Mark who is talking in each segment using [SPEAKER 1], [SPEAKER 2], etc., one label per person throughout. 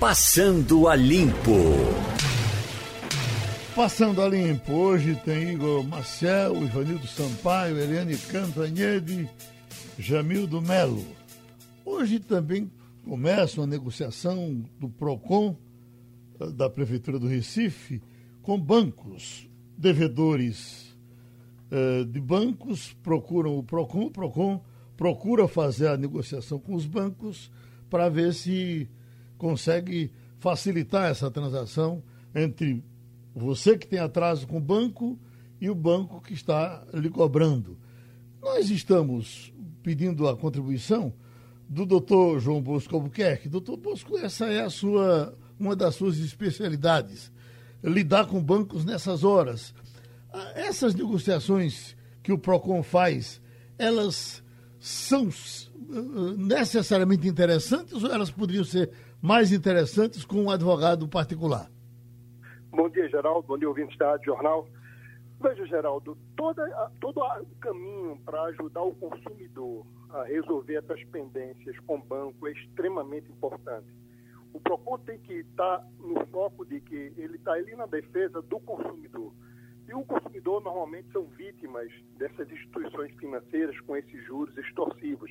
[SPEAKER 1] Passando a Limpo.
[SPEAKER 2] Passando a Limpo. Hoje tem Igor Maciel, Ivanildo Sampaio, Eliane Cantanhede, Jamildo Melo. Hoje também começa uma negociação do PROCON, eh, da Prefeitura do Recife, com bancos. Devedores eh, de bancos procuram o PROCON, o PROCON procura fazer a negociação com os bancos para ver se consegue facilitar essa transação entre você que tem atraso com o banco e o banco que está lhe cobrando. Nós estamos pedindo a contribuição do doutor João Bosco Albuquerque. Doutor Bosco, essa é a sua, uma das suas especialidades, lidar com bancos nessas horas. Ah, essas negociações que o PROCON faz, elas são ah, necessariamente interessantes ou elas poderiam ser mais interessantes com um advogado particular?
[SPEAKER 3] Bom dia, Geraldo. Bom dia, ouvinte da Jornal. Veja, Geraldo, toda, todo o caminho para ajudar o consumidor a resolver essas pendências com o banco é extremamente importante. O PROCON tem que estar no foco de que ele está ali na defesa do consumidor. E o consumidor normalmente são vítimas dessas instituições financeiras com esses juros extorsivos.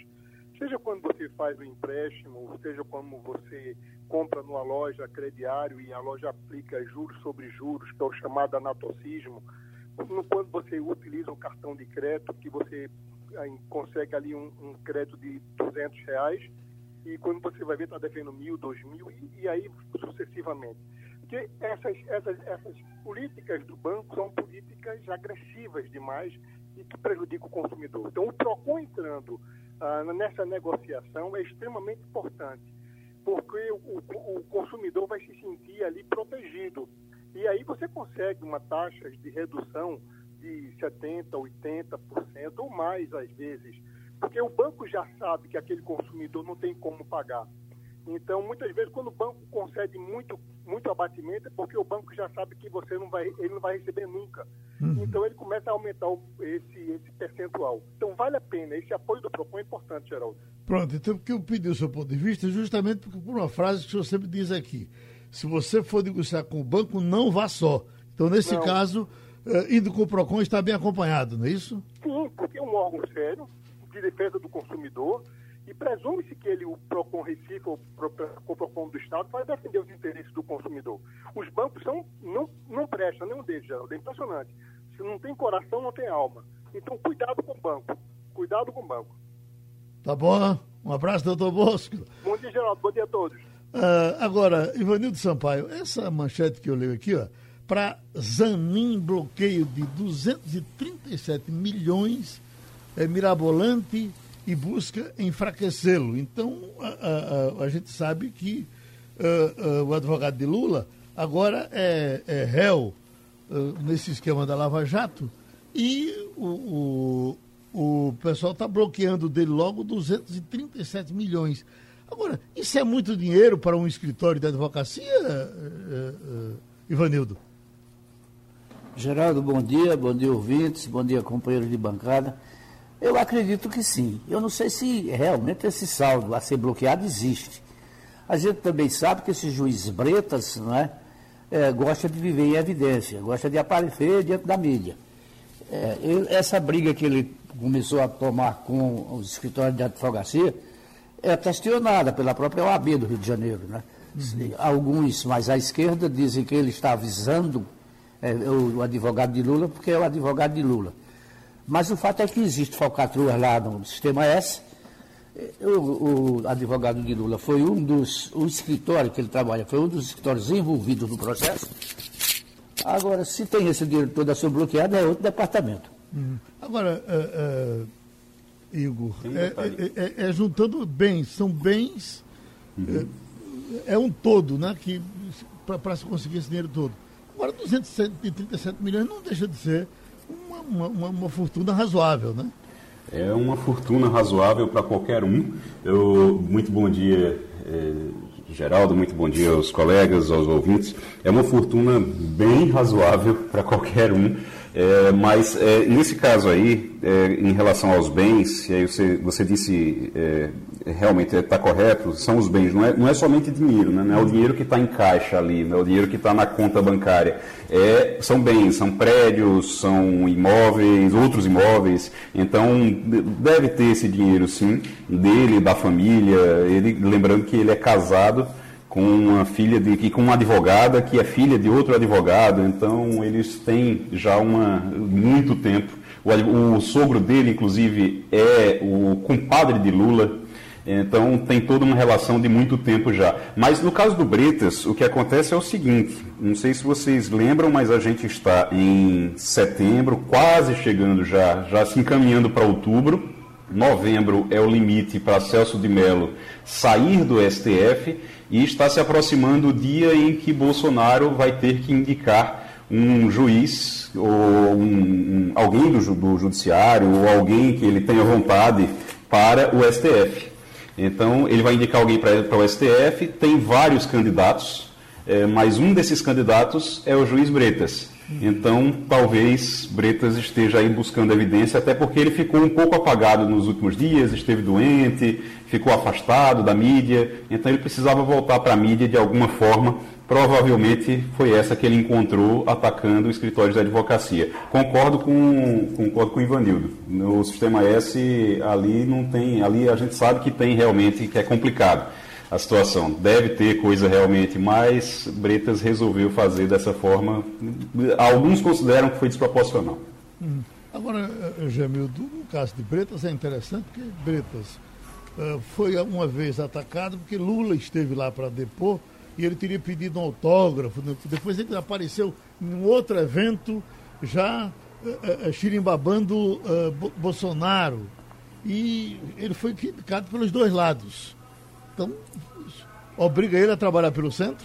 [SPEAKER 3] Seja quando você faz um empréstimo, seja quando você compra numa loja crediário e a loja aplica juros sobre juros, que é o chamado anatocismo, quando você utiliza um cartão de crédito, que você consegue ali um, um crédito de 200 reais, e quando você vai ver está devendo mil, dois mil, e, e aí sucessivamente. Porque essas, essas, essas políticas do banco são políticas agressivas demais e que prejudicam o consumidor. Então, o PROCON entrando ah, nessa negociação é extremamente importante, porque o, o, o, consumidor vai se sentir ali protegido. E aí você consegue uma taxa de redução de 70%, 80% ou mais às vezes, porque o banco já sabe que aquele consumidor não tem como pagar. Então, muitas vezes, quando o banco concede muito, muito abatimento, é porque o banco já sabe que você não vai, ele não vai receber nunca. Uhum. Então, ele começa a aumentar o, esse, esse percentual. Então, vale a pena. Esse apoio do PROCON é importante, Geraldo.
[SPEAKER 2] Pronto. Então, porque eu pedi o seu ponto de vista justamente porque, por uma frase que o senhor sempre diz aqui. Se você for negociar com o banco, não vá só. Então, nesse não. caso, uh, indo com o PROCON, está bem acompanhado, não é isso?
[SPEAKER 3] Sim, porque é um órgão sério de defesa do consumidor e presume-se que ele, o PROCON Recife, ou o PROCON do Estado, vai defender os interesses do consumidor. Os bancos são, não, não prestam, nenhum deles, Geraldo. É impressionante. Se não tem coração, não tem alma. Então, cuidado com o banco. Cuidado com o banco.
[SPEAKER 2] Tá bom. Um abraço, doutor Bosco.
[SPEAKER 3] Bom dia, Geraldo. Bom dia a todos.
[SPEAKER 2] Uh, agora, Ivanildo Sampaio, essa manchete que eu leio aqui, ó, para Zanin bloqueio de 237 milhões, é mirabolante e busca enfraquecê-lo. Então, a, a, a, gente sabe que uh, uh, o advogado de Lula agora é, é réu uh, nesse esquema da Lava Jato e o, o, o pessoal está bloqueando dele logo 237 milhões. Agora, isso é muito dinheiro para um escritório de advocacia, Ivanildo?
[SPEAKER 4] Geraldo, bom dia, bom dia ouvintes, bom dia companheiros de bancada. Eu acredito que sim. Eu não sei se realmente esse saldo a ser bloqueado existe. A gente também sabe que esse juiz Bretas não é, é gosta de viver em evidência, gosta de aparecer diante da mídia. É, ele, essa briga que ele começou a tomar com os escritórios de advocacia é questionada pela própria OAB do Rio de Janeiro. Né? Uhum. Alguns mais à esquerda dizem que ele está avisando é, o, o advogado de Lula porque é o advogado de Lula. Mas o fato é que existe falcatruas lá no sistema S. O, o, advogado de Lula foi um dos, o escritório que ele trabalha, foi um dos escritórios envolvidos no processo. Agora, se tem esse dinheiro todo a ser bloqueado, é outro departamento.
[SPEAKER 2] Hum. Agora, uh, uh, Igor, é, é, é, é, juntando bens, são bens, uhum. é, é, um todo, né? Que para se conseguir esse dinheiro todo. Agora, 237 milhões não deixa de ser uma, uma, uma fortuna razoável, né?
[SPEAKER 5] É uma fortuna razoável para qualquer um. Eu, muito bom dia, eh, Geraldo, muito bom dia aos colegas, aos ouvintes. É uma fortuna bem razoável para qualquer um. É, mas é, nesse caso aí, é, em relação aos bens, e aí você, você disse é, realmente está correto, são os bens, não é, não é somente dinheiro, né? não é o dinheiro que está em caixa ali, não é o dinheiro que está na conta bancária. É, são bens, são prédios, são imóveis, outros imóveis. Então deve ter esse dinheiro sim, dele, da família. Ele, lembrando que ele é casado com uma filha de com uma advogada que é filha de outro advogado, então eles têm já uma muito tempo. O, o sogro dele, inclusive, é o compadre de Lula. Então tem toda uma relação de muito tempo já. Mas no caso do Bretas, o que acontece é o seguinte: não sei se vocês lembram, mas a gente está em setembro, quase chegando já, já se encaminhando para outubro. Novembro é o limite para Celso de Mello sair do STF e está se aproximando o dia em que Bolsonaro vai ter que indicar um juiz ou um, um, alguém do, do judiciário ou alguém que ele tenha vontade para o STF. Então, ele vai indicar alguém para o STF, tem vários candidatos, é, mas um desses candidatos é o juiz Bretas. Então, talvez Bretas esteja aí buscando evidência, até porque ele ficou um pouco apagado nos últimos dias, esteve doente, ficou afastado da mídia, então ele precisava voltar para a mídia de alguma forma. Provavelmente foi essa que ele encontrou atacando o escritório de advocacia. Concordo com, concordo com o Ivanildo. No sistema S, ali não tem, ali a gente sabe que tem realmente, que é complicado a situação. Deve ter coisa realmente, mas Bretas resolveu fazer dessa forma. Alguns consideram que foi desproporcional.
[SPEAKER 2] Hum. Agora, eh, Jamildo, no caso de Bretas é interessante porque Bretas uh, foi uma vez atacado porque Lula esteve lá para depor e ele teria pedido um autógrafo. Depois ele apareceu em outro evento já uh, uh, Bolsonaro. E ele foi criticado pelos dois lados. Então, obriga ele a trabalhar pelo centro?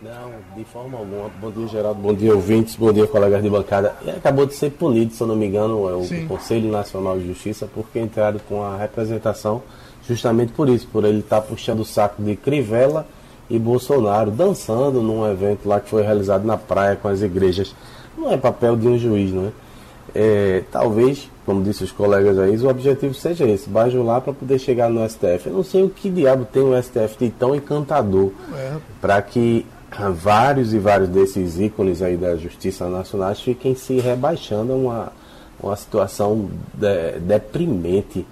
[SPEAKER 6] Não, de forma alguma. Bom dia, Geraldo. Bom dia, ouvintes. Bom dia, colegas de bancada. Ele acabou de ser punido, se eu não me engano, é o Sim. Conselho Nacional de Justiça, porque entraram com a representação justamente por isso, por ele estar tá puxando o saco de Crivella e Bolsonaro, dançando num evento lá que foi realizado na praia com as igrejas. Não é papel de um juiz, não é? É talvez como disse os colegas aí, o objetivo seja esse, bajular para poder chegar no STF. Eu não sei o que diabo tem o STF de tão encantador é. para que vários e vários desses ícones aí da Justiça Nacional fiquem se rebaixando a uma, uma situação de, deprimente.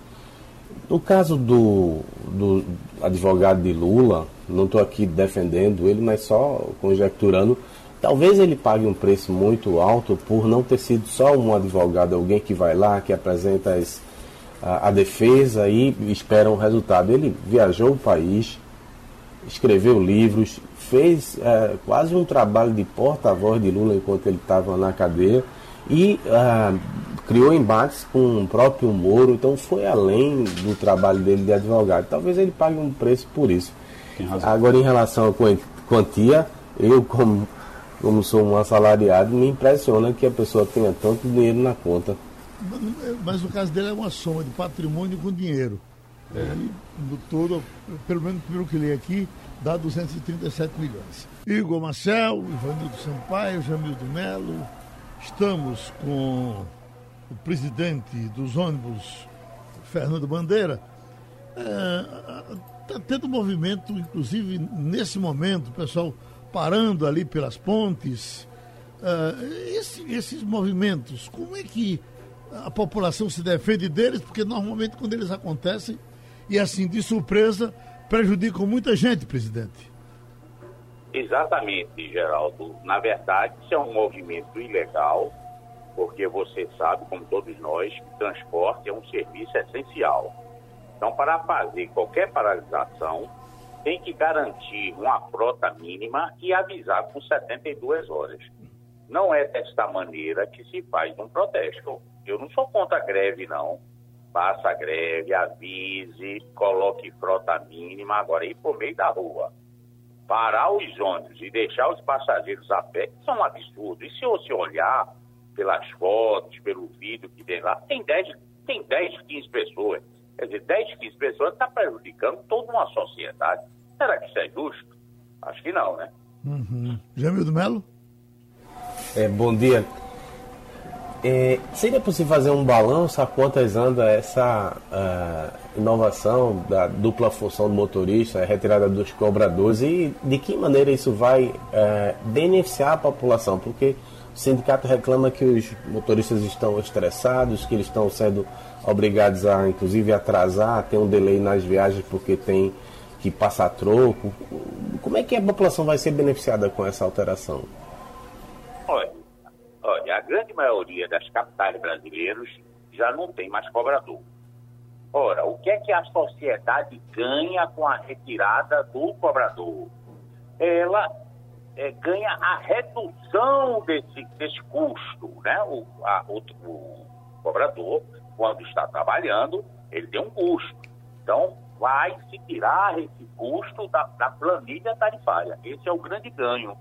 [SPEAKER 6] No caso do, do advogado de Lula, não estou aqui defendendo ele, mas só conjecturando, Talvez ele pague um preço muito alto por não ter sido só um advogado, alguém que vai lá, que apresenta as, a, a, defesa e espera um resultado. Ele viajou o país, escreveu livros, fez é, quase um trabalho de porta-voz de Lula enquanto ele estava na cadeia e é, criou embates com o próprio Moro, então foi além do trabalho dele de advogado. Talvez ele pague um preço por isso. Agora, em relação à quantia, eu, como como sou um assalariado, me impressiona que a pessoa tenha tanto dinheiro na conta.
[SPEAKER 2] Mas, o caso dele é uma soma de patrimônio com dinheiro. É. E, no todo, pelo menos pelo que li aqui, dá 237 milhões. Igor Marcel, Ivanildo Sampaio, Jamildo Melo, estamos com o presidente dos ônibus, Fernando Bandeira. Está é, tendo movimento, inclusive nesse momento, o pessoal parando ali pelas pontes. Uh, esse, esses movimentos, como é que a população se defende deles? Porque normalmente quando eles acontecem, e assim de surpresa, prejudicam muita gente, presidente.
[SPEAKER 7] Exatamente, Geraldo. Na verdade, isso é um movimento ilegal, porque você sabe, como todos nós, que transporte é um serviço essencial. Então, para fazer qualquer paralisação, tem que garantir uma frota mínima e avisar com 72 horas. Não é desta maneira que se faz um protesto. Eu não sou contra a greve, não. Faça a greve, avise, coloque frota mínima, agora ir por meio da rua. Parar os ônibus e deixar os passageiros a pé, isso é um absurdo. E se você olhar pelas fotos, pelo vídeo que tem lá, tem 10, tem 10 15 pessoas. Quer dizer, 10, 15 pessoas está prejudicando toda uma sociedade. Será que isso é justo? Acho que não, né?
[SPEAKER 2] Uhum. Do Melo?
[SPEAKER 6] É, bom dia. É, seria possível fazer um balanço a quantas anda essa uh, inovação da dupla função do motorista, a retirada dos cobradores e de que maneira isso vai uh, beneficiar a população? Porque o sindicato reclama que os motoristas estão estressados, que eles estão sendo obrigados a, inclusive, atrasar, ter um delay nas viagens porque tem que passar troco. Como é que a população vai ser beneficiada com essa alteração?
[SPEAKER 7] Olha, olha, a grande maioria das capitais brasileiras já não tem mais cobrador. Ora, o que é que a sociedade ganha com a retirada do cobrador? Ela é, ganha a redução desse, desse custo, né? O, a, o, o cobrador, quando está trabalhando, ele tem um custo. Então, vai se tirar esse custo da, da planilha tarifária. Esse é o grande ganho.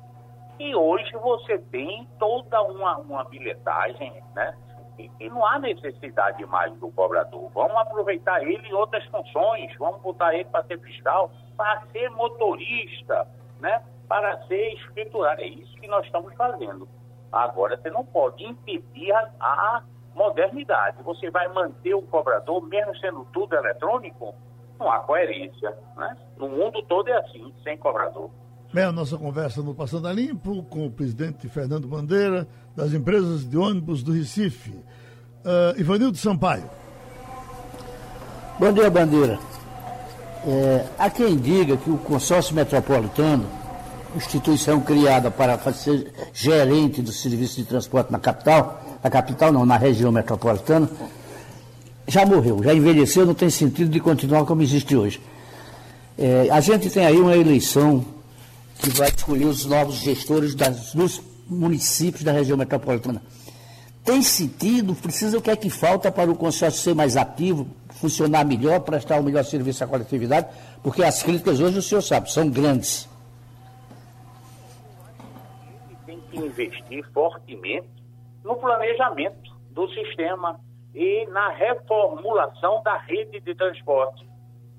[SPEAKER 7] E hoje você tem toda uma, uma bilhetagem, né? E, e, não há necessidade mais do cobrador. Vamos aproveitar ele em outras funções, vamos botar ele para ser fiscal, para ser motorista, né? para ser escriturário. É isso que nós estamos fazendo. Agora, você não pode impedir a, a modernidade. Você vai manter o cobrador, mesmo sendo tudo eletrônico? não há coerência. Né? No mundo todo é assim, sem cobrador.
[SPEAKER 2] Bem, a nossa conversa no Passando a Limpo com o presidente Fernando Bandeira, das empresas de ônibus do Recife. Uh, Ivanildo Sampaio.
[SPEAKER 4] Bom dia, Bandeira. É, há quem diga que o consórcio metropolitano, instituição criada para ser gerente do serviço de transporte na capital, na capital não, na região metropolitana, já morreu, já envelheceu, não tem sentido de continuar como existe hoje. É, a gente tem aí uma eleição que vai escolher os novos gestores das, dos municípios da região metropolitana. Tem sentido? Precisa o que é que falta para o consórcio ser mais ativo, funcionar melhor, prestar um melhor serviço à coletividade? Porque as críticas hoje, o senhor sabe, são grandes.
[SPEAKER 7] Tem que investir fortemente no planejamento do sistema, e na reformulação da rede de transporte.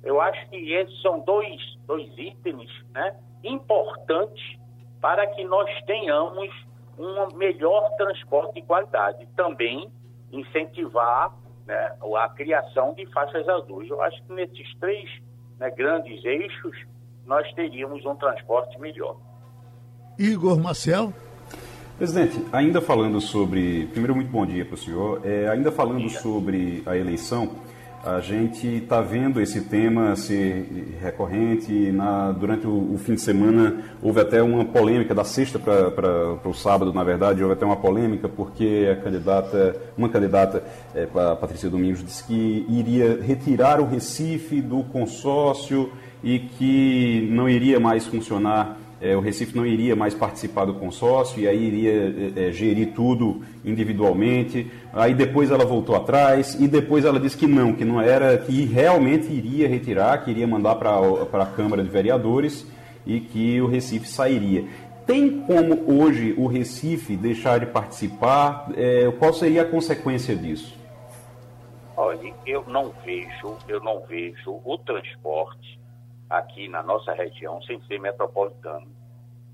[SPEAKER 7] Eu acho que esses são dois, dois itens né, importantes para que nós tenhamos um melhor transporte de qualidade. Também incentivar né, a criação de faixas azuis. Eu acho que nesses três né, grandes eixos nós teríamos um transporte melhor.
[SPEAKER 2] Igor Marcel.
[SPEAKER 5] Presidente, ainda falando sobre. Primeiro, muito bom dia para o senhor. É, ainda falando sobre a eleição, a gente está vendo esse tema ser recorrente. Na, durante o, o, fim de semana, houve até uma polêmica, da sexta para o sábado, na verdade, houve até uma polêmica, porque a candidata, uma candidata, é, Patrícia Domingos, disse que iria retirar o Recife do consórcio e que não iria mais funcionar é, o Recife não iria mais participar do consórcio e aí iria é, é, gerir tudo individualmente. Aí depois ela voltou atrás e depois ela disse que não, que não era, que realmente iria retirar, que iria mandar para a Câmara de Vereadores e que o Recife sairia. Tem como hoje o Recife deixar de participar? É, qual seria a consequência disso?
[SPEAKER 7] Olha, eu não vejo, eu não vejo o transporte aqui na nossa região sem ser metropolitano.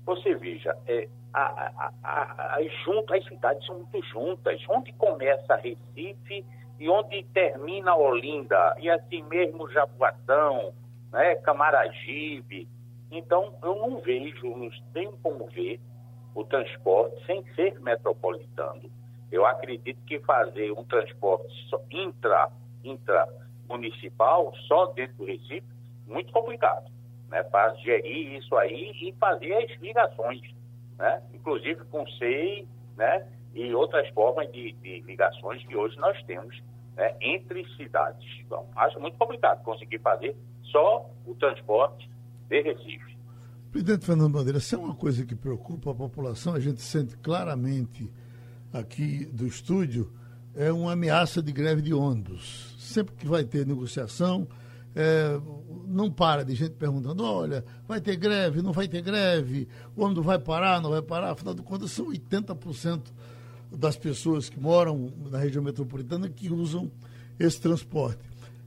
[SPEAKER 7] Você veja, é, a, a, a, as, juntas, as cidades são muito juntas. Onde começa Recife e onde termina Olinda, e assim mesmo Jaboatão, né, Camaragibe. Então, eu não vejo, não tenho como ver o transporte sem ser metropolitano. Eu acredito que fazer um transporte intra, intra municipal só dentro do Recife muito complicado, né, para gerir isso aí e fazer as ligações, né, inclusive com SEI, né, e outras formas de, de ligações que hoje nós temos né, entre cidades. Então, acho muito complicado conseguir fazer só o transporte de Recife.
[SPEAKER 2] Presidente Fernando Bandeira, se é uma coisa que preocupa a população, a gente sente claramente aqui do estúdio, é uma ameaça de greve de ônibus. Sempre que vai ter negociação, é, não para de gente perguntando, olha, vai ter greve, não vai ter greve, o ônibus vai parar, não vai parar, afinal de contas são 80% das pessoas que moram na região metropolitana que usam esse transporte.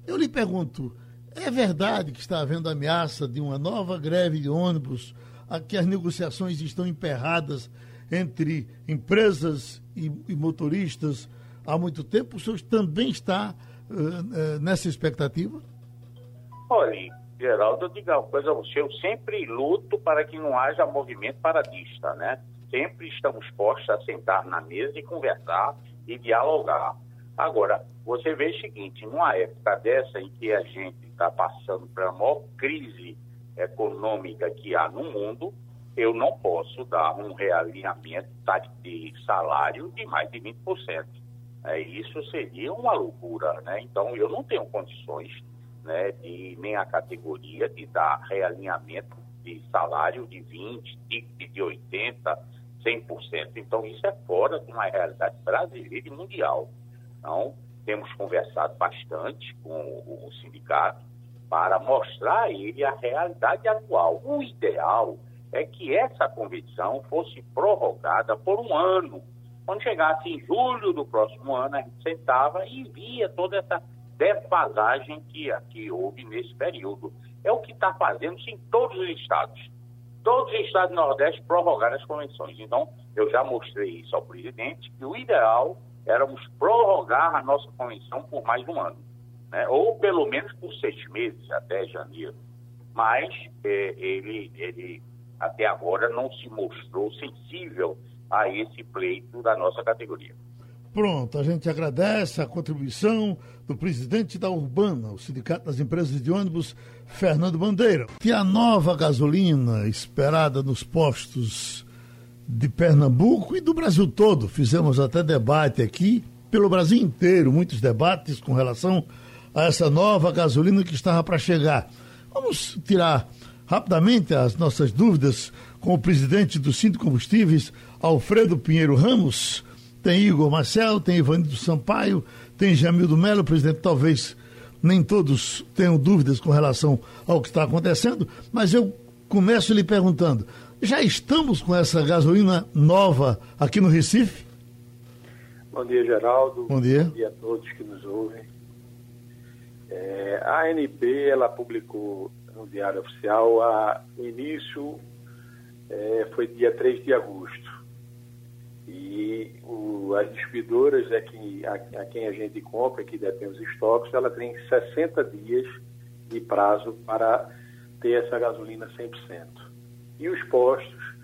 [SPEAKER 2] Eu lhe pergunto, é verdade que está havendo ameaça de uma nova greve de ônibus, a que as negociações estão emperradas entre empresas e, e motoristas há muito tempo. O senhor também está uh, uh, nessa expectativa?
[SPEAKER 7] Olha, Geraldo, eu digo uma coisa a você, eu sempre luto para que não haja movimento paradista, né? Sempre estamos postos a sentar na mesa e conversar e dialogar. Agora, você vê o seguinte, numa época dessa em que a gente está passando pela maior crise econômica que há no mundo, eu não posso dar um realinhamento de salário de mais de 20%. É, isso seria uma loucura, né? Então, eu não tenho condições né, de nem a categoria de dar realinhamento de salário de 20, de, de 80, 100%. Então, isso é fora de uma realidade brasileira e mundial. Então, temos conversado bastante com o, o sindicato para mostrar a ele a realidade atual. O ideal é que essa convenção fosse prorrogada por um ano. Quando chegasse em julho do próximo ano, a gente sentava e via toda essa defasagem que, que houve nesse período. É o que está fazendo-se em todos os estados. Todos os estados do Nordeste prorrogaram as convenções. Então, eu já mostrei isso ao presidente, que o ideal éramos prorrogar a nossa convenção por mais um ano, né? ou pelo menos por seis meses, até janeiro. Mas é, ele, ele até agora não se mostrou sensível a esse pleito da nossa categoria.
[SPEAKER 2] Pronto, a gente agradece a contribuição do presidente da Urbana, o Sindicato das Empresas de Ônibus, Fernando Bandeira. Que a nova gasolina esperada nos postos de Pernambuco e do Brasil todo. Fizemos até debate aqui, pelo Brasil inteiro, muitos debates com relação a essa nova gasolina que estava para chegar. Vamos tirar rapidamente as nossas dúvidas com o presidente do Sinto Combustíveis, Alfredo Pinheiro Ramos tem Igor Marcel, tem Ivanildo Sampaio, tem Jamildo Melo, presidente, talvez nem todos tenham dúvidas com relação ao que está acontecendo, mas eu começo lhe perguntando: já estamos com essa gasolina nova aqui no Recife?
[SPEAKER 8] Bom dia, Geraldo.
[SPEAKER 2] Bom dia.
[SPEAKER 8] Bom dia a todos que nos ouvem. É, a ANP ela publicou no Diário Oficial a, o início é, foi dia 3 de agosto. E o, as distribuidoras é que, a, a, quem a gente compra, que detém os estoques, ela tem 60 dias de prazo para ter essa gasolina 100%. E os postos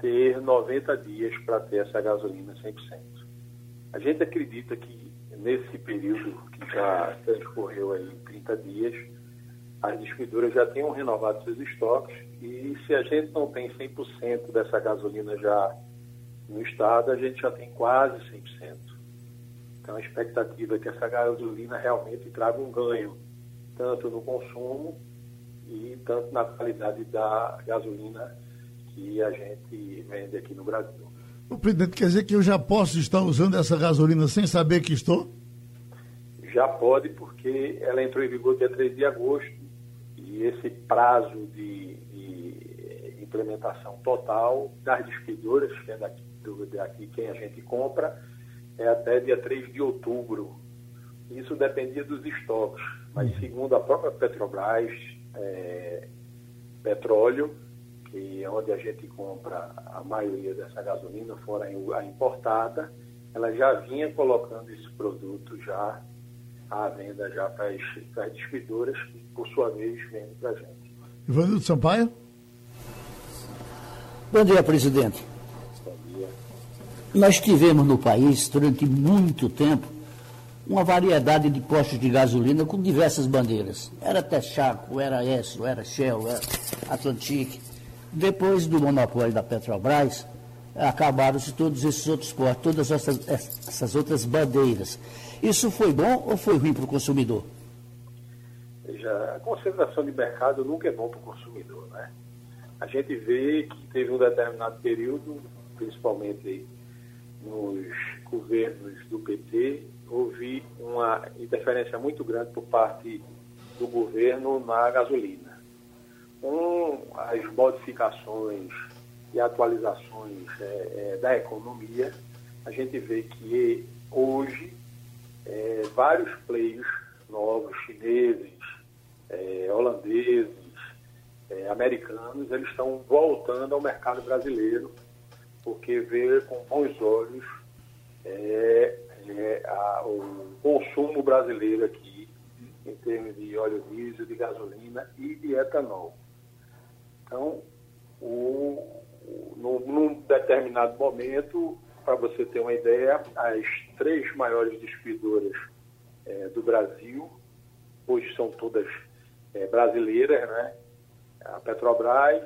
[SPEAKER 8] ter 90 dias para ter essa gasolina 100%. A gente acredita que nesse período que já transcorreu aí 30 dias, as distribuidoras já tenham renovado seus estoques e se a gente não tem 100% dessa gasolina já no estado, a gente já tem quase 100%. Então, a expectativa é que essa gasolina realmente traga um ganho, tanto no consumo e tanto na qualidade da gasolina que a gente vende aqui no Brasil.
[SPEAKER 2] O presidente quer dizer que eu já posso estar usando essa gasolina sem saber que estou?
[SPEAKER 8] Já pode, porque ela entrou em vigor dia 3 de agosto e esse prazo de, de implementação total das distribuidoras, que é daqui dúvida aqui, quem a gente compra, é até dia 3 de outubro. Isso dependia dos estoques, mas segundo a própria Petrobras, é, petróleo, que é onde a gente compra a maioria dessa gasolina, fora a importada, ela já vinha colocando esse produto já à venda já para as, para as distribuidoras, que por sua vez vendem para a gente.
[SPEAKER 2] Ivanildo Sampaio?
[SPEAKER 4] Bom dia, presidente. Nós tivemos no país, durante muito tempo, uma variedade de postos de gasolina com diversas bandeiras. Era Texaco, era Esso, era Shell, era Atlantic. Depois do monopólio da Petrobras, acabaram-se todos esses outros postos, todas essas, essas outras bandeiras. Isso foi bom ou foi ruim para o consumidor?
[SPEAKER 8] Veja, a concentração de mercado nunca é bom para o consumidor, né? A gente vê que teve um determinado período, principalmente nos governos do PT, houve uma interferência muito grande por parte do governo na gasolina. Com as modificações e atualizações é, é, da economia, a gente vê que hoje é, vários players novos, chineses, é, holandeses, é, americanos, eles estão voltando ao mercado brasileiro porque vê com bons olhos é, é, a, o consumo brasileiro aqui, em termos de óleo diesel, de gasolina e de etanol. Então, o, o, num, num determinado momento, para você ter uma ideia, as três maiores distribuidoras é, do Brasil, hoje são todas é, brasileiras, né? A Petrobras,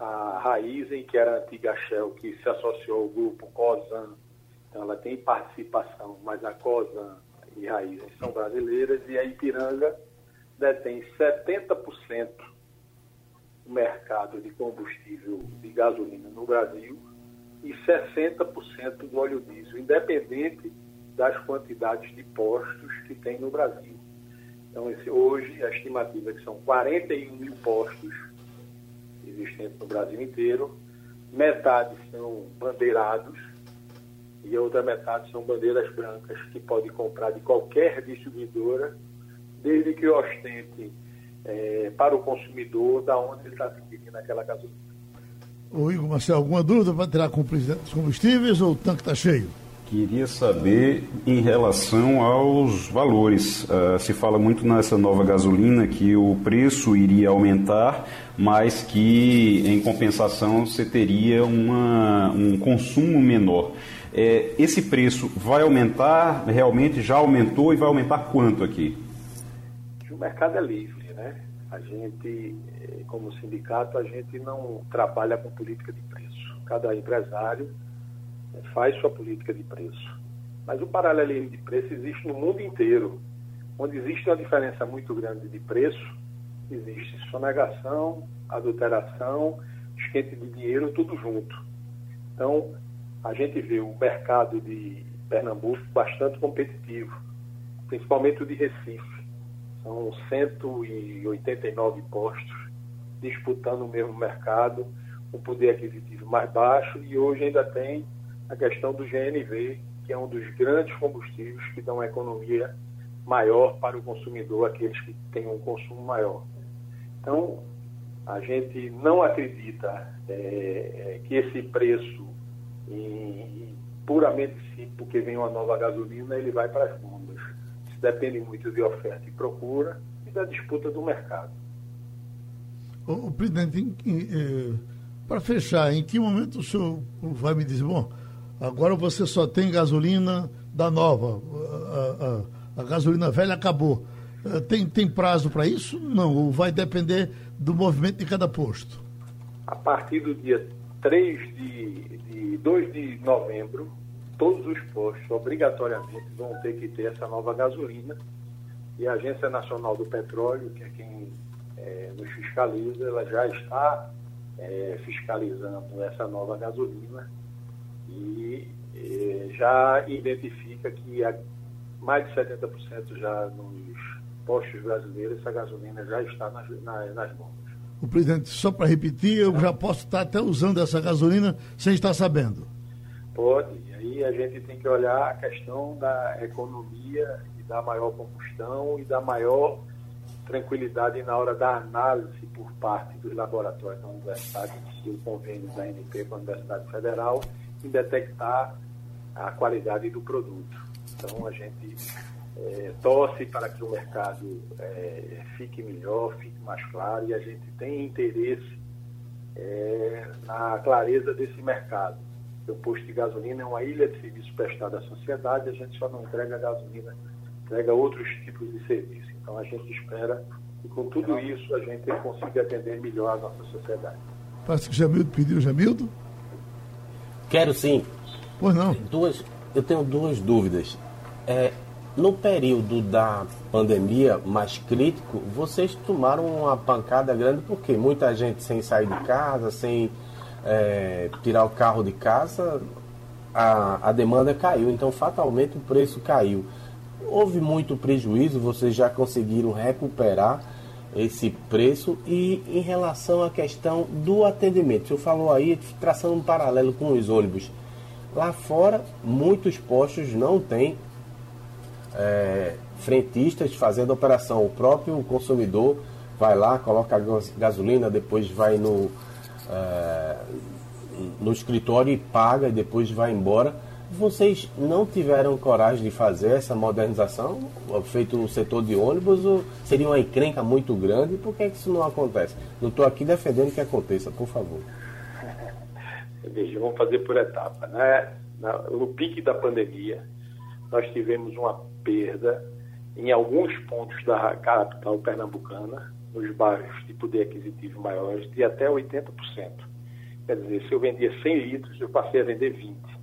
[SPEAKER 8] a Raizen, que era a antiga Shell, que se associou ao grupo COSAN, então ela tem participação, mas a COSAN e Raizen são brasileiras, e a Ipiranga detém 70% do mercado de combustível de gasolina no Brasil e 60% do óleo diesel, independente das quantidades de postos que tem no Brasil. Então, esse, hoje, a estimativa é que são 41 mil postos existentes no Brasil inteiro, metade são bandeirados e a outra metade são bandeiras brancas que pode comprar de qualquer distribuidora, desde que ostente é, para o consumidor da onde ele está adquirindo aquela gasolina.
[SPEAKER 2] Ô Igor Marcelo, alguma dúvida para tirar com o presidente dos combustíveis ou o tanque está cheio?
[SPEAKER 5] Queria saber em relação aos valores. Uh, se fala muito nessa nova gasolina que o preço iria aumentar, mas que em compensação você teria uma, um consumo menor. É, esse preço vai aumentar, realmente já aumentou e vai aumentar quanto aqui?
[SPEAKER 8] O mercado é livre, né? A gente, eh, como sindicato, a gente não trabalha com política de preço. Cada empresário faz sua política de preço. Mas o paralelismo de preço existe no mundo inteiro. Onde existe uma diferença muito grande de preço, existe sonegação, adulteração, esquente de dinheiro, tudo junto. Então, a gente vê o mercado de Pernambuco bastante competitivo, principalmente o de Recife. São 189 postos disputando o mesmo mercado, um poder aquisitivo mais baixo, e hoje ainda tem a questão do GNV, que é um dos grandes combustíveis que dão uma economia maior para o consumidor, aqueles que têm um consumo maior. Então, a gente não acredita é, é que esse preço, puramente sim, porque vem uma nova gasolina, ele vai para as bombas. Isso depende muito de oferta e procura e da disputa do mercado.
[SPEAKER 2] O, presidente, eh, para fechar, em que momento o senhor vai me dizer, bom, Agora você só tem gasolina da nova. A, a, a gasolina velha acabou. Eh, tem, tem prazo para isso? Não, vai depender do movimento de cada posto?
[SPEAKER 8] A partir do dia 3 de, de 2 de novembro, todos os postos obrigatoriamente vão ter que ter essa nova gasolina. E a Agência Nacional do Petróleo, que é quem é, nos fiscaliza, ela já está é, fiscalizando essa nova gasolina e eh, já identifica que mais de 70% já nos postos brasileiros essa gasolina já está nas, nas, nas bombas.
[SPEAKER 2] O presidente, só para repetir, eu já posso estar até usando essa gasolina sem estar sabendo.
[SPEAKER 8] Pode, e aí a gente tem que olhar a questão da economia e da maior combustão e da maior tranquilidade na hora da análise por parte dos laboratórios da universidade e o convênio da NP com a Universidade Federal em detectar a qualidade do produto. Então, a gente é, torce para que o mercado é, fique melhor, fique mais claro e a gente tem interesse é, na clareza desse mercado. O posto de gasolina é uma ilha de serviço prestado à sociedade, a gente só não entrega gasolina, entrega outros tipos de serviço. Então, a gente espera que com tudo isso a gente consiga atender melhor a nossa sociedade.
[SPEAKER 2] Parece que Jamildo pediu, Jamildo?
[SPEAKER 6] Quero sim.
[SPEAKER 2] Pois não.
[SPEAKER 6] Duas, eu tenho duas dúvidas. É, no período da pandemia mais crítico, vocês tomaram uma pancada grande porque muita gente sem sair de casa, sem é, tirar o carro de casa, a, a demanda caiu. Então, fatalmente, o preço caiu. Houve muito prejuízo, vocês já conseguiram recuperar esse preço e em relação à questão do atendimento. Senhor falou aí, traçando um paralelo com os ônibus. Lá fora, muitos postos não têm é, frentistas fazendo operação. O próprio consumidor vai lá, coloca gasolina, depois vai no, é, no escritório e paga e depois vai embora. Vocês não tiveram coragem de fazer essa modernização, feito no setor de ônibus, seria uma encrenca muito grande? Por que, é que isso não acontece? Não estou aqui defendendo que aconteça, por favor.
[SPEAKER 8] Veja, vamos fazer por etapa. Né? No pique da pandemia, nós tivemos uma perda em alguns pontos da capital pernambucana, nos bairros de poder aquisitivo maiores, de até 80%. Quer dizer, se eu vendia 100 litros, eu passei a vender 20.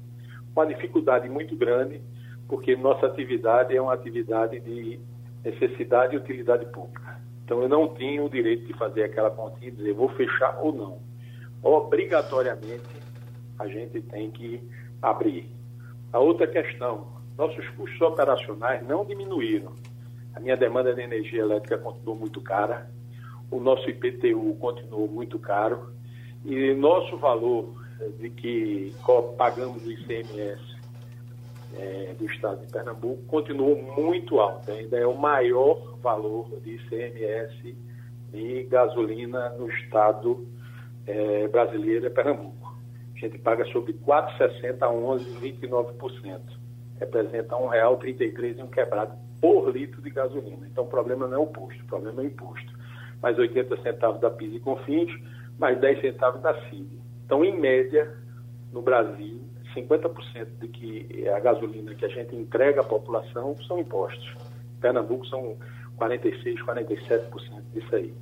[SPEAKER 8] Uma dificuldade muito grande, porque nossa atividade é uma atividade de necessidade e utilidade pública. Então, eu não tinha o direito de fazer aquela continha e dizer vou fechar ou não. Obrigatoriamente, a gente tem que abrir. A outra questão, nossos custos operacionais não diminuíram. A minha demanda de energia elétrica continuou muito cara, o nosso IPTU continuou muito caro e nosso valor de que pagamos o ICMS é, do estado de Pernambuco continuou muito alto. Ainda é o maior valor de ICMS e gasolina no estado é, brasileiro, é Pernambuco. A gente paga sobre 4,60 a 11,29%. Representa R$ 1,33 e um quebrado por litro de gasolina. Então o problema não é o posto, o problema é o imposto. Mais 80 centavos da PIS e CONFINS, mais 10 centavos da CID. Então, em média, no Brasil, 50% de que a gasolina que a gente entrega à população são impostos. Em Pernambuco são 46, 47% disso aí.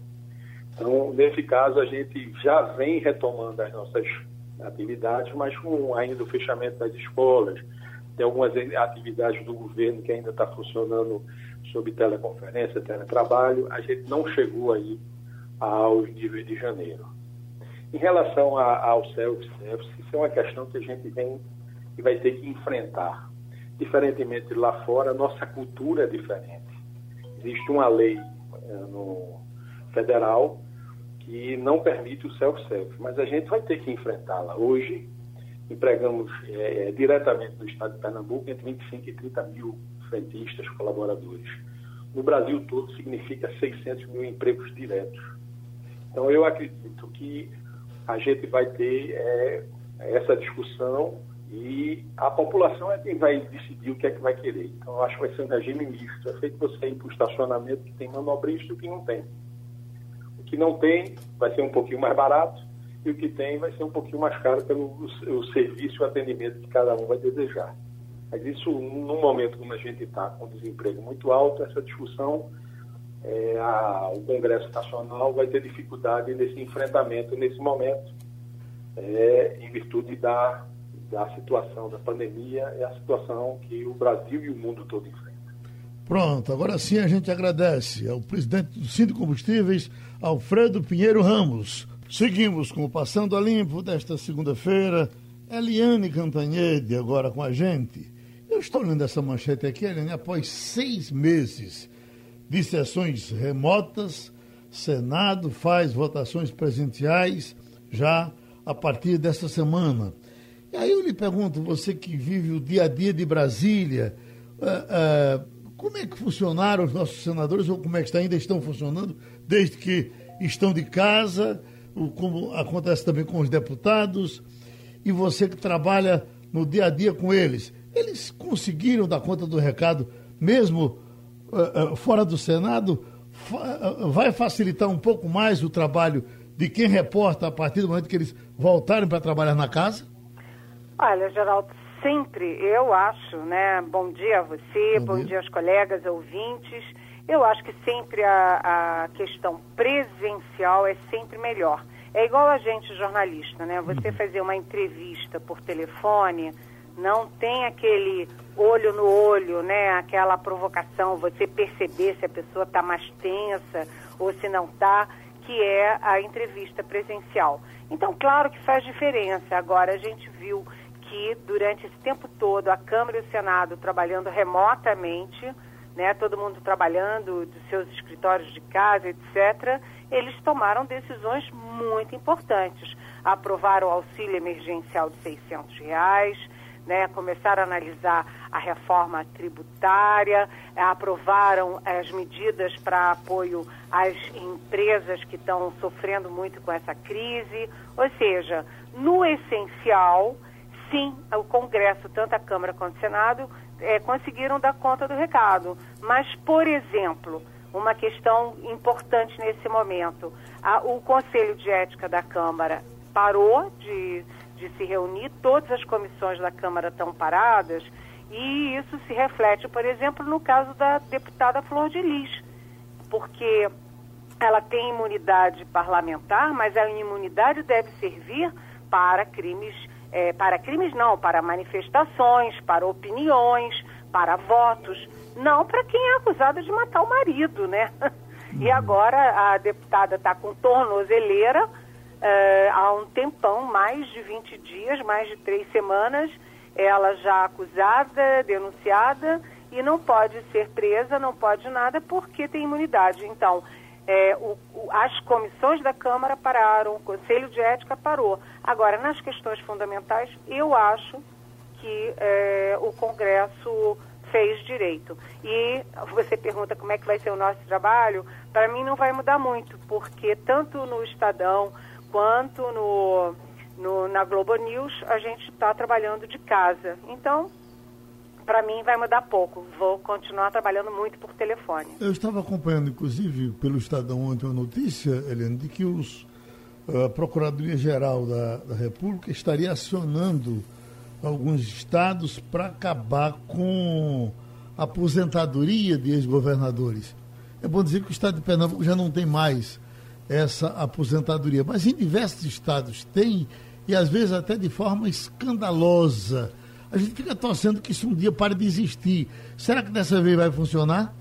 [SPEAKER 8] Então, nesse caso, a gente já vem retomando as nossas atividades, mas com ainda o fechamento das escolas, tem algumas atividades do governo que ainda está funcionando sob teleconferência, teletrabalho, a gente não chegou aí aos níveis de janeiro. Em relação a, ao self-service, isso é uma questão que a gente vem e vai ter que enfrentar. Diferentemente lá fora, nossa cultura é diferente. Existe uma lei é, no federal que não permite o self-service, mas a gente vai ter que enfrentá-la. Hoje, empregamos é, diretamente no estado de Pernambuco entre 25 e 30 mil frentistas, colaboradores. No Brasil todo, significa 600 mil empregos diretos. Então, eu acredito que a gente vai ter é, essa discussão e a população é quem vai decidir o que é que vai querer. Então, eu acho que vai ser um regime misto. É feito você ir para o estacionamento que tem manobrista e o que não tem. O que não tem vai ser um pouquinho mais barato e o que tem vai ser um pouquinho mais caro pelo o, o serviço e o atendimento que cada um vai desejar. Mas isso, num momento como a gente está, com desemprego muito alto, essa discussão, é, a, o Congresso Nacional vai ter dificuldade nesse enfrentamento, nesse momento, é, em virtude da, da situação da pandemia e a situação que o Brasil e o mundo todo enfrentam.
[SPEAKER 2] Pronto, agora sim a gente agradece ao presidente do Sindicato Combustíveis, Alfredo Pinheiro Ramos. Seguimos com o Passando a Limpo desta segunda-feira. Eliane Cantanhede agora com a gente. Eu estou lendo essa manchete aqui, Eliane, após seis meses de sessões remotas, Senado faz votações presenciais já a partir desta semana. E aí eu lhe pergunto, você que vive o dia a dia de Brasília, uh, uh, como é que funcionaram os nossos senadores, ou como é que ainda estão funcionando, desde que estão de casa, como acontece também com os deputados, e você que trabalha no dia a dia com eles, eles conseguiram dar conta do recado, mesmo fora do Senado? Uh, vai facilitar um pouco mais o trabalho de quem reporta a partir do momento que eles voltarem para trabalhar na casa?
[SPEAKER 9] Olha, Geraldo, sempre eu acho, né? Bom dia a você, bom, bom dia. dia aos colegas, ouvintes. Eu acho que sempre a, a questão presencial é sempre melhor. É igual a gente jornalista, né? Você uhum. fazer uma entrevista por telefone, não tem aquele olho no olho, né? Aquela provocação, você perceber se a pessoa está mais tensa ou se não está, que é a entrevista presencial. Então, claro que faz diferença. Agora, a gente viu que durante esse tempo todo a Câmara e o Senado trabalhando remotamente, né, todo mundo trabalhando dos seus escritórios de casa, etc., eles tomaram decisões muito importantes. Aprovaram o auxílio emergencial de 600 reais, né, começaram a analisar a reforma tributária, aprovaram as medidas para apoio às empresas que estão sofrendo muito com essa crise. Ou seja, no essencial, sim, o Congresso, tanto a Câmara quanto o Senado, é, conseguiram dar conta do recado. Mas, por exemplo, uma questão importante nesse momento, a, o Conselho de Ética da Câmara parou de de se reunir, todas as comissões da Câmara estão paradas e isso se reflete, por exemplo, no caso da deputada Flor de Lis, porque ela tem imunidade parlamentar, mas a imunidade deve servir para crimes, é, para crimes não, para manifestações, para opiniões, para votos, não para quem é acusado de matar o marido, né? E agora a deputada está com tornozeleira uh, há um tempão, mais de 20 dias, mais de três semanas, ela já acusada, denunciada e não pode ser presa, não pode nada porque tem imunidade. Então, é, o, o, as comissões da Câmara pararam, o Conselho de Ética parou. Agora, nas questões fundamentais, eu acho que é, o Congresso fez direito. E você pergunta como é que vai ser o nosso trabalho, para mim não vai mudar muito, porque tanto no Estadão quanto no, no na Globo News, a gente está trabalhando de casa. Então, para mim vai mudar pouco. Vou continuar trabalhando muito por telefone.
[SPEAKER 2] Eu estava acompanhando, inclusive, pelo Estadão ontem uma notícia, Helena, de que os, a Procuradoria-Geral da, da República estaria acionando alguns estados para acabar com a aposentadoria de ex-governadores. É bom dizer que o estado de Pernambuco já não tem mais essa aposentadoria. Mas em diversos estados tem, e às vezes até de forma escandalosa. A gente fica torcendo que isso um dia pare de existir. Será que dessa vez vai funcionar?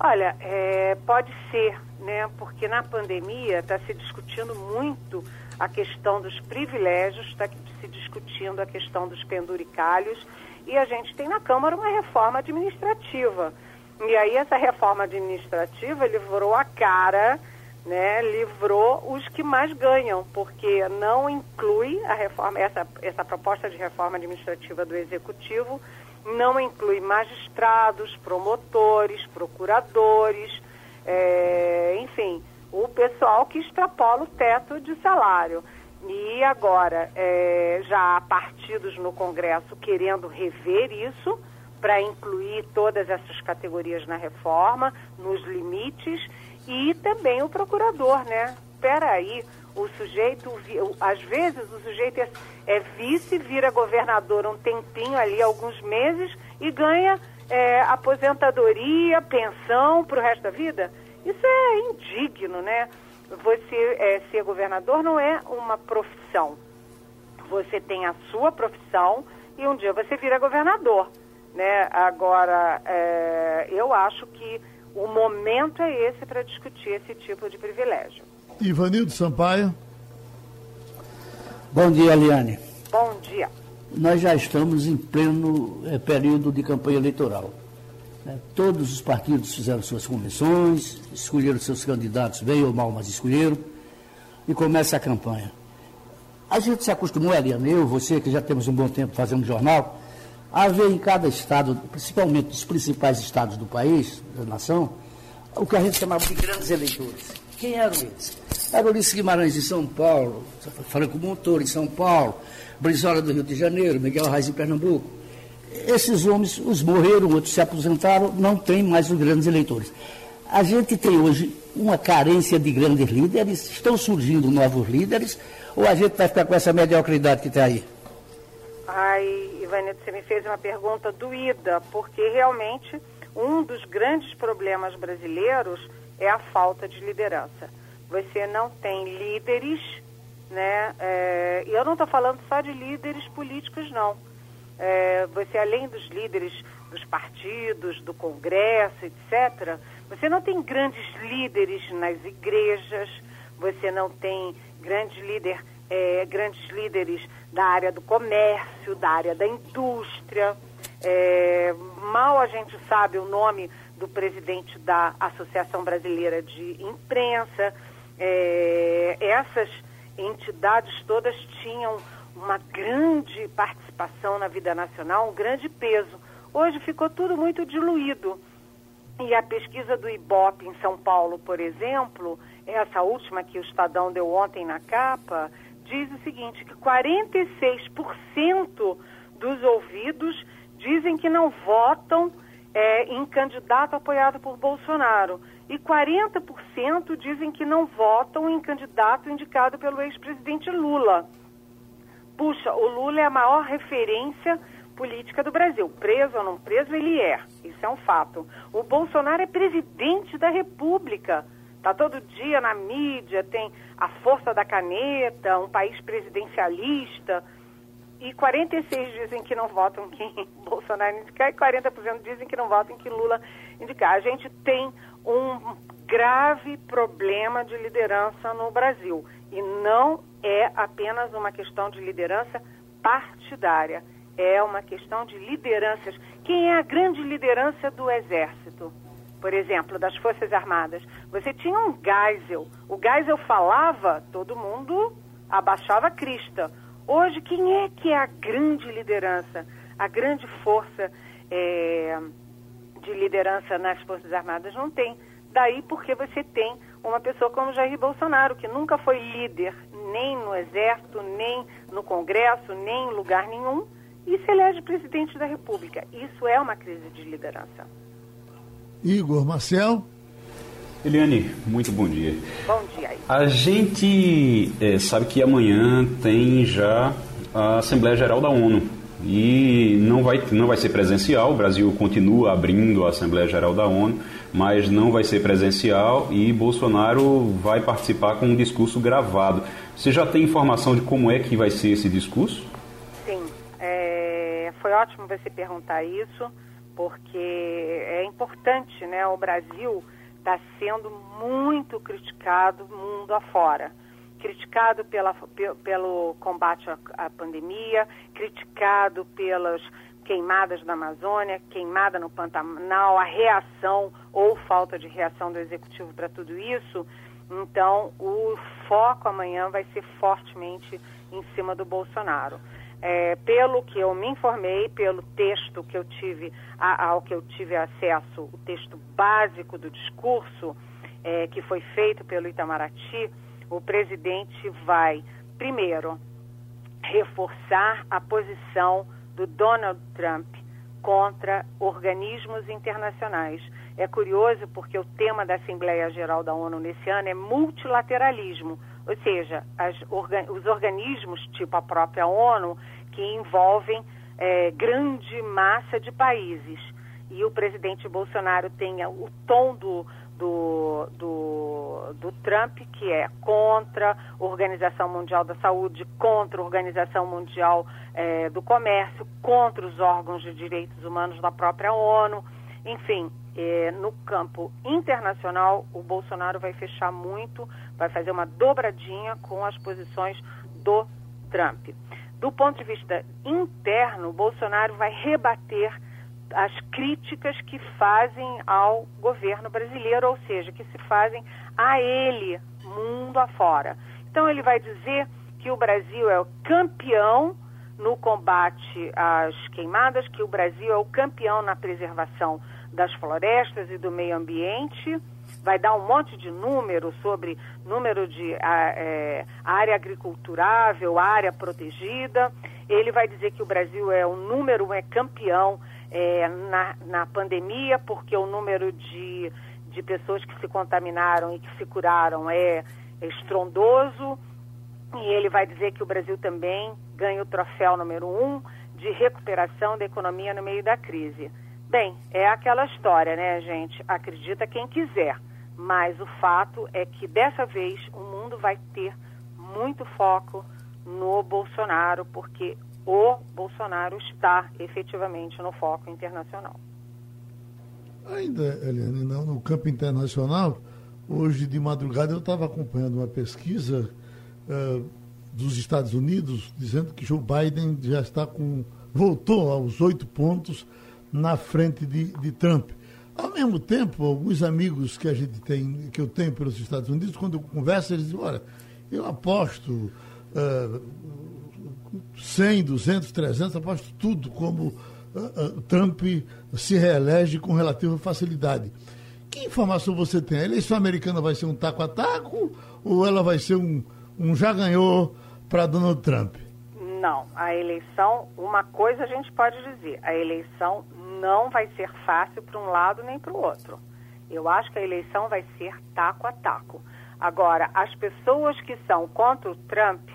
[SPEAKER 9] Olha, é, pode ser, né? Porque na pandemia está se discutindo muito a questão dos privilégios, está se discutindo a questão dos penduricalhos, e a gente tem na Câmara uma reforma administrativa. E aí essa reforma administrativa livrou a cara né, livrou os que mais ganham, porque não inclui a reforma, essa, essa proposta de reforma administrativa do Executivo não inclui magistrados, promotores, procuradores, é, enfim, o pessoal que extrapola o teto de salário. E agora, é, já há partidos no Congresso querendo rever isso para incluir todas essas categorias na reforma, nos limites, e também o procurador, né? Espera aí, o sujeito, às vezes o sujeito é, é, vice, vira governador um tempinho ali, alguns meses, e ganha é, aposentadoria, pensão para o resto da vida. Isso é indigno, né? Você é, ser governador não é uma profissão. Você tem a sua profissão e um dia você vira governador, né? Agora, é, eu acho que o momento é esse para discutir esse tipo de privilégio.
[SPEAKER 2] Ivanildo Sampaio.
[SPEAKER 4] Bom dia, Eliane.
[SPEAKER 9] Bom dia.
[SPEAKER 4] Nós já estamos em pleno é, período de campanha eleitoral. Né? Todos os partidos fizeram suas convenções, escolheram seus candidatos, bem ou mal, mas escolheram, e começa a campanha. A gente se acostumou, Eliane, eu, você, que já temos um bom tempo fazendo jornal, haver em cada estado, principalmente os principais estados do país, da nação, o que a gente chamava de grandes eleitores. Quem eram eles? Era Ulisses Guimarães em São Paulo, Franco Montoro em São Paulo, Brizola do Rio de Janeiro, Miguel Reis em Pernambuco. Esses homens, uns morreram, outros se aposentaram, não tem mais os grandes eleitores. A gente tem hoje uma carência de grandes líderes, estão surgindo novos líderes, ou a gente vai ficar com essa mediocridade que está aí?
[SPEAKER 9] Ai, Ivânio, você me fez uma pergunta doída, porque realmente um dos grandes problemas brasileiros é a falta de liderança. Você não tem líderes, né? É, eu não estou falando só de líderes políticos, não. É, você, além dos líderes dos partidos, do Congresso, etc., você não tem grandes líderes nas igrejas, você não tem grandes, líder, é, grandes líderes da área do comércio, da área da indústria. É, mal a gente sabe o nome do presidente da Associação Brasileira de Imprensa. É, essas entidades todas tinham uma grande participação na vida nacional, um grande peso. Hoje ficou tudo muito diluído. E a pesquisa do IBOP em São Paulo, por exemplo, essa última que o Estadão deu ontem na capa, diz o seguinte, que 46% dos ouvidos dizem que não votam é, em candidato apoiado por Bolsonaro. E 40% dizem que não votam em candidato indicado pelo ex-presidente Lula. Puxa, o Lula é a maior referência política do Brasil. Preso ou não preso, ele é. Isso é um fato. O Bolsonaro é presidente da República. Está todo dia na mídia, tem a força da caneta, um país presidencialista. E 46 dizem que não votam quem Bolsonaro indicar e 40% dizem que não votam que Lula indicar. A gente tem um grave problema de liderança no Brasil. E não é apenas uma questão de liderança partidária é uma questão de lideranças. Quem é a grande liderança do Exército? Por exemplo, das Forças Armadas. Você tinha um Geisel. O Geisel falava, todo mundo abaixava a crista. Hoje, quem é que é a grande liderança? A grande força é, de liderança nas Forças Armadas não tem. Daí porque você tem uma pessoa como Jair Bolsonaro, que nunca foi líder nem no Exército, nem no Congresso, nem em lugar nenhum, e se elege presidente da República. Isso é uma crise de liderança.
[SPEAKER 2] Igor Marcel.
[SPEAKER 5] Eliane, muito bom dia.
[SPEAKER 9] Bom dia.
[SPEAKER 5] A gente é, sabe que amanhã tem já a Assembleia Geral da ONU e não vai, não vai ser presencial. O Brasil continua abrindo a Assembleia Geral da ONU, mas não vai ser presencial e Bolsonaro vai participar com um discurso gravado. Você já tem informação de como é que vai ser esse discurso?
[SPEAKER 9] foi ótimo você perguntar isso, porque é importante, né? O Brasil está sendo muito criticado mundo afora. Criticado pela, pelo combate à, pandemia, criticado pelas queimadas na Amazônia, queimada no Pantanal, a reação ou falta de reação do executivo para tudo isso. Então, o foco amanhã vai ser fortemente em cima do Bolsonaro é, pelo que eu me informei, pelo texto que eu tive, a, ao que eu tive acesso, o texto básico do discurso é, que foi feito pelo Itamaraty, o presidente vai, primeiro, reforçar a posição do Donald Trump contra organismos internacionais. É curioso porque o tema da Assembleia Geral da ONU nesse ano é multilateralismo, ou seja, as, os organismos, tipo a própria ONU, que envolvem é, grande massa de países. E o presidente Bolsonaro tem o tom do, do, do, do, Trump, que é contra a Organização Mundial da Saúde, contra a Organização Mundial é, do Comércio, contra os órgãos de direitos humanos da própria ONU. Enfim, é, no campo internacional, o Bolsonaro vai fechar muito, vai fazer uma dobradinha com as posições do Trump. Do ponto de vista interno, Bolsonaro vai rebater as críticas que fazem ao governo brasileiro, ou seja, que se fazem a ele, mundo afora. Então, ele vai dizer que o Brasil é o campeão no combate às queimadas, que o Brasil é o campeão na preservação das florestas e do meio ambiente, vai dar um monte de número sobre número de a, é, área agriculturável, área protegida. Ele vai dizer que o Brasil é o número, é campeão é, na, na pandemia, porque o número de, de pessoas que se contaminaram e que se curaram é, é estrondoso. E ele vai dizer que o Brasil também ganha o troféu número um de recuperação da economia no meio da crise. Bem, é aquela história, né, gente? Acredita quem quiser. Mas o fato é que dessa vez o mundo vai ter muito foco no Bolsonaro, porque o Bolsonaro está efetivamente no foco internacional.
[SPEAKER 2] Ainda, Eliane, no campo internacional, hoje de madrugada eu estava acompanhando uma pesquisa uh, dos Estados Unidos dizendo que Joe Biden já está com. voltou aos oito pontos na frente de, de Trump. Ao mesmo tempo, alguns amigos que a gente tem, que eu tenho pelos Estados Unidos, quando eu converso, eles dizem, olha, eu aposto uh, 100, 200, 300, aposto tudo como uh, uh, Trump se reelege com relativa facilidade. Que informação você tem? A eleição americana vai ser um taco a taco ou ela vai ser um, um já ganhou para Donald Trump?
[SPEAKER 9] Não, a eleição, uma coisa a gente pode dizer, a eleição não vai ser fácil para um lado nem para o outro. Eu acho que a eleição vai ser taco a taco. Agora, as pessoas que são contra o Trump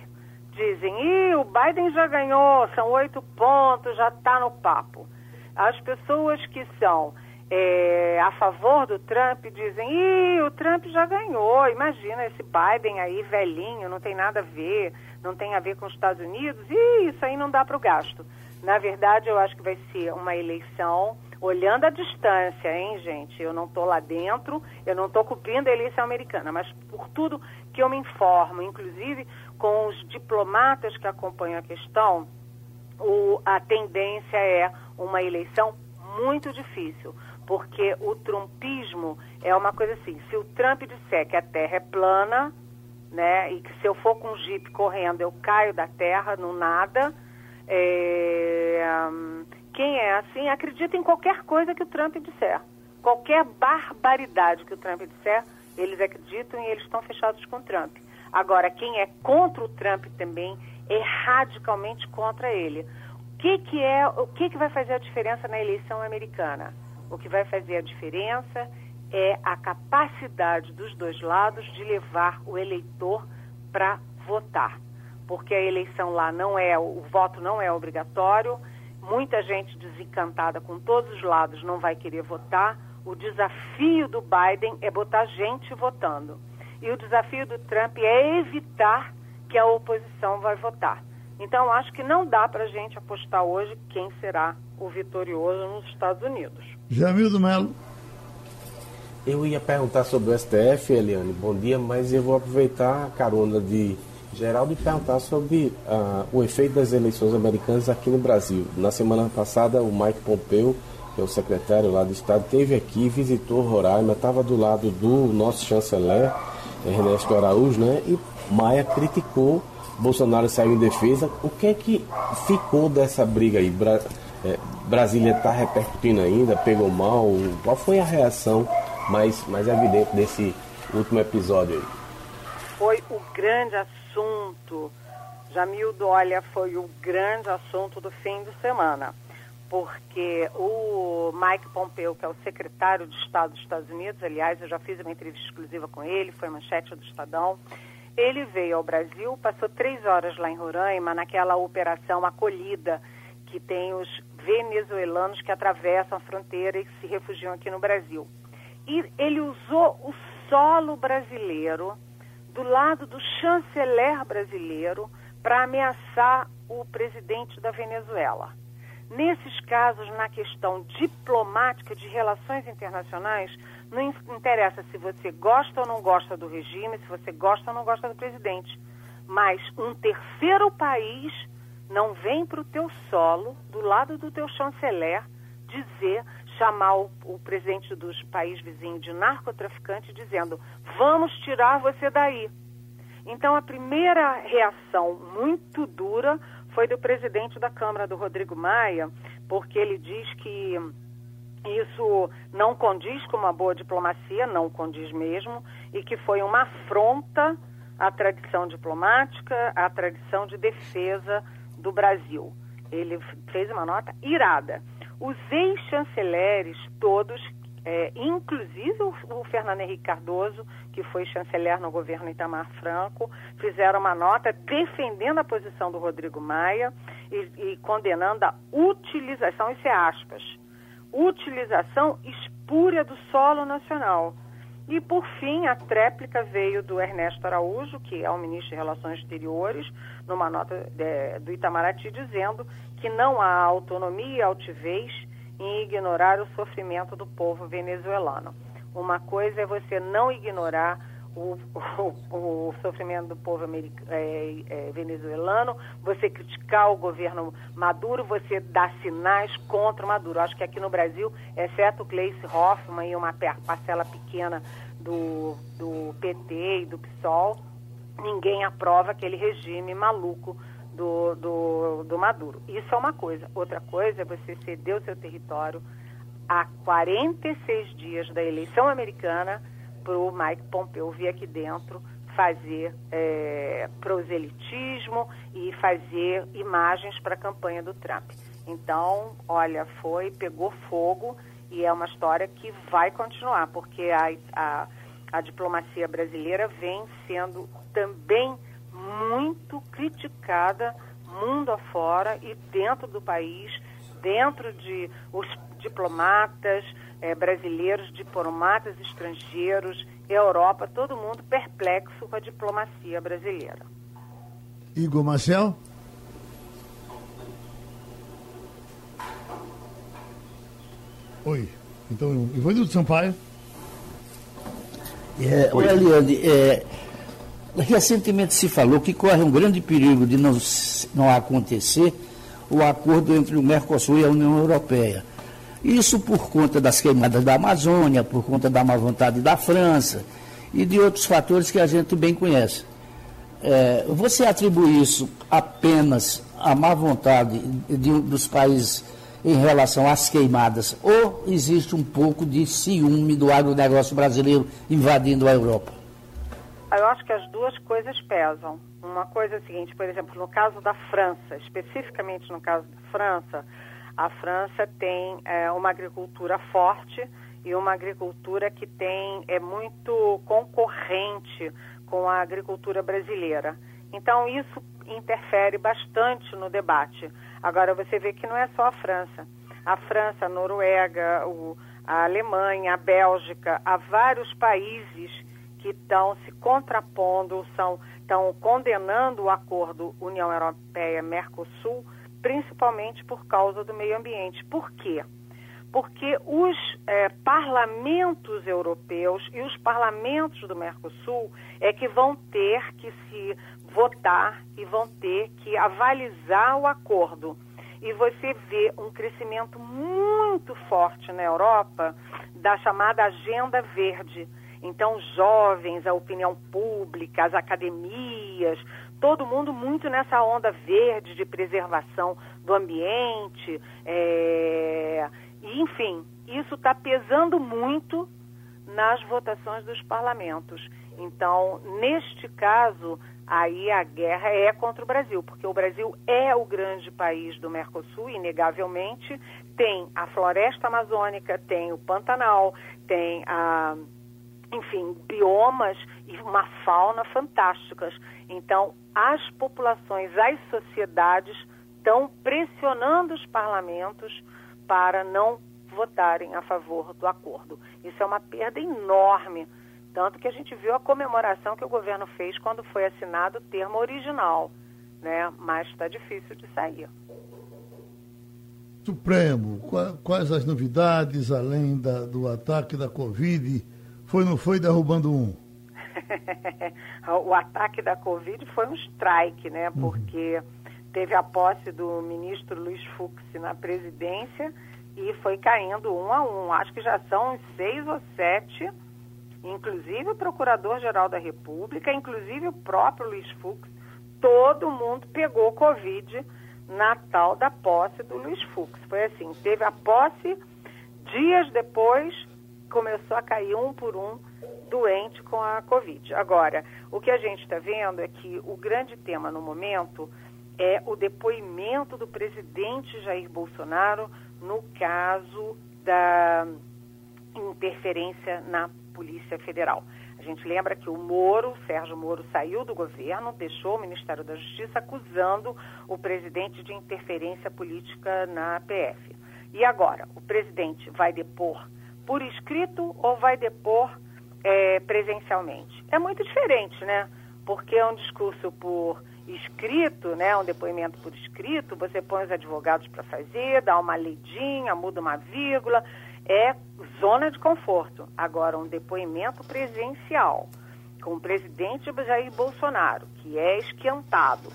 [SPEAKER 9] dizem, Ih, o Biden já ganhou, são oito pontos, já está no papo. As pessoas que são é, a favor do Trump dizem, Ih, o Trump já ganhou, imagina esse Biden aí velhinho, não tem nada a ver, não tem a ver com os Estados Unidos, Ih, isso aí não dá para o gasto. Na verdade, eu acho que vai ser uma eleição olhando a distância, hein, gente? Eu não estou lá dentro, eu não estou cobrindo a eleição americana, mas por tudo que eu me informo, inclusive com os diplomatas que acompanham a questão, o, a tendência é uma eleição muito difícil, porque o trumpismo é uma coisa assim, se o Trump disser que a Terra é plana, né, e que se eu for com um jipe correndo eu caio da Terra no nada, é, quem é assim acredita em qualquer coisa que o Trump disser. Qualquer barbaridade que o Trump disser, eles acreditam e eles estão fechados com o Trump. Agora, quem é contra o Trump também é radicalmente contra ele. O que, que é, o que, que vai fazer a diferença na eleição americana? O que vai fazer a diferença é a capacidade dos dois lados de levar o eleitor para votar. Porque a eleição lá não é, o voto não é obrigatório, muita gente desencantada com todos os lados não vai querer votar. O desafio do Biden é botar gente votando. E o desafio do Trump é evitar que a oposição vai votar. Então, acho que não dá para a gente apostar hoje quem será o vitorioso nos Estados Unidos.
[SPEAKER 2] Jamildo Melo.
[SPEAKER 6] Eu ia perguntar sobre o STF, Eliane, bom dia, mas eu vou aproveitar a carona de Geraldo perguntar sobre uh, o efeito das eleições americanas aqui no Brasil. Na semana passada, o Mike Pompeu, que é o secretário lá do Estado, esteve aqui, visitou Roraima, estava do lado do nosso chanceler, Ernesto Araújo, né? E Maia criticou, Bolsonaro saiu em defesa. O que é que ficou dessa briga aí? Bra é, Brasília está repercutindo ainda, pegou mal? Qual foi a reação mais, mais evidente desse último episódio aí?
[SPEAKER 9] Foi o grande assunto, Jamildo, olha, foi o grande assunto do fim de semana porque o Mike Pompeo, que é o secretário de Estado dos Estados Unidos, aliás, eu já fiz uma entrevista exclusiva com ele, foi manchete do Estadão, ele veio ao Brasil, passou três horas lá em Roraima, naquela operação acolhida que tem os venezuelanos que atravessam a fronteira e se refugiam aqui no Brasil. E ele usou o solo brasileiro, do lado do chanceler brasileiro, para ameaçar o presidente da Venezuela. Nesses casos, na questão diplomática de relações internacionais, não interessa se você gosta ou não gosta do regime, se você gosta ou não gosta do presidente. Mas um terceiro país não vem para o teu solo, do lado do teu chanceler, dizer, chamar o, o presidente dos países vizinhos de narcotraficante, dizendo: vamos tirar você daí. Então, a primeira reação muito dura foi do presidente da Câmara, do Rodrigo Maia, porque ele diz que isso não condiz com uma boa diplomacia, não condiz mesmo, e que foi uma afronta à tradição diplomática, à tradição de defesa do Brasil. Ele fez uma nota irada. Os ex-chanceleres todos é, inclusive o, o, Fernando Henrique Cardoso, que foi chanceler no governo Itamar Franco, fizeram uma nota defendendo a posição do Rodrigo Maia e, e condenando a utilização, isso é aspas, utilização espúria do solo nacional. E, por fim, a tréplica veio do Ernesto Araújo, que é o ministro de Relações Exteriores, numa nota de, do Itamaraty, dizendo que não há autonomia e altivez em ignorar o sofrimento do povo venezuelano. Uma coisa é você não ignorar o, o, o sofrimento do povo é, é, venezuelano, você criticar o governo Maduro, você dar sinais contra o Maduro. Acho que aqui no Brasil, exceto o Gleice Hoffmann e uma parcela pequena do, do PT e do PSOL, ninguém aprova aquele regime maluco do, do, do Maduro. Isso é uma coisa. Outra coisa é você ceder o seu território a 46 dias da eleição americana para o Mike Pompeo vir aqui dentro fazer é, proselitismo e fazer imagens para a campanha do Trump. Então, olha, foi, pegou fogo e é uma história que vai continuar, porque a, a, a diplomacia brasileira vem sendo também muito criticada mundo afora e dentro do país, dentro de os diplomatas é, brasileiros, diplomatas estrangeiros, Europa, todo mundo perplexo com a diplomacia brasileira.
[SPEAKER 2] Igor Marcel? Oi. Então, Ivanildo Sampaio.
[SPEAKER 4] É, olha, Eliane, é, recentemente se falou que corre um grande perigo de não, não acontecer o acordo entre o Mercosul e a União Europeia. Isso por conta das queimadas da Amazônia, por conta da má vontade da França e de outros fatores que a gente bem conhece. É, você atribui isso apenas à má vontade de, dos países em relação às queimadas ou existe um pouco de ciúme do agronegócio brasileiro invadindo a Europa?
[SPEAKER 9] Eu acho que as duas coisas pesam. Uma coisa é a seguinte, por exemplo, no caso da França, especificamente no caso da França, a França tem é, uma agricultura forte e uma agricultura que tem é muito concorrente com a agricultura brasileira. Então isso interfere bastante no debate. Agora você vê que não é só a França. A França, a Noruega, o, a Alemanha, a Bélgica, há vários países que estão se contrapondo, estão condenando o acordo União Europeia-Mercosul principalmente por causa do meio ambiente. Por quê? Porque os é, parlamentos europeus e os parlamentos do Mercosul é que vão ter que se votar e vão ter que avalizar o acordo. E você vê um crescimento muito forte na Europa da chamada Agenda Verde. Então, jovens, a opinião pública, as academias, todo mundo muito nessa onda verde de preservação do ambiente. É... E, enfim, isso está pesando muito nas votações dos parlamentos. Então, neste caso, aí a guerra é contra o Brasil, porque o Brasil é o grande país do Mercosul, inegavelmente. Tem a floresta amazônica, tem o Pantanal, tem a enfim, biomas e uma fauna fantásticas. Então, as populações, as sociedades estão pressionando os parlamentos para não votarem a favor do acordo. Isso é uma perda enorme, tanto que a gente viu a comemoração que o governo fez quando foi assinado o termo original, né? Mas está difícil de sair.
[SPEAKER 2] Supremo, quais as novidades além da, do ataque da Covid? Foi não foi derrubando um?
[SPEAKER 9] o ataque da Covid foi um strike, né? Uhum. Porque teve a posse do ministro Luiz Fux na presidência e foi caindo um a um. Acho que já são seis ou sete, inclusive o Procurador-Geral da República, inclusive o próprio Luiz Fux. Todo mundo pegou Covid na tal da posse do Luiz Fux. Foi assim, teve a posse, dias depois começou a cair um por um doente com a Covid. Agora, o que a gente está vendo é que o grande tema no momento é o depoimento do presidente Jair Bolsonaro no caso da interferência na Polícia Federal. A gente lembra que o Moro, Sérgio Moro, saiu do governo, deixou o Ministério da Justiça acusando o presidente de interferência política na PF. E agora, o presidente vai depor por escrito ou vai depor é, presencialmente. É muito diferente, né? Porque é um discurso por escrito, né? Um depoimento por escrito, você põe os advogados para fazer, dá uma leidinha, muda uma vírgula, é zona de conforto. Agora, um depoimento presencial com o presidente Jair Bolsonaro, que é esquentado,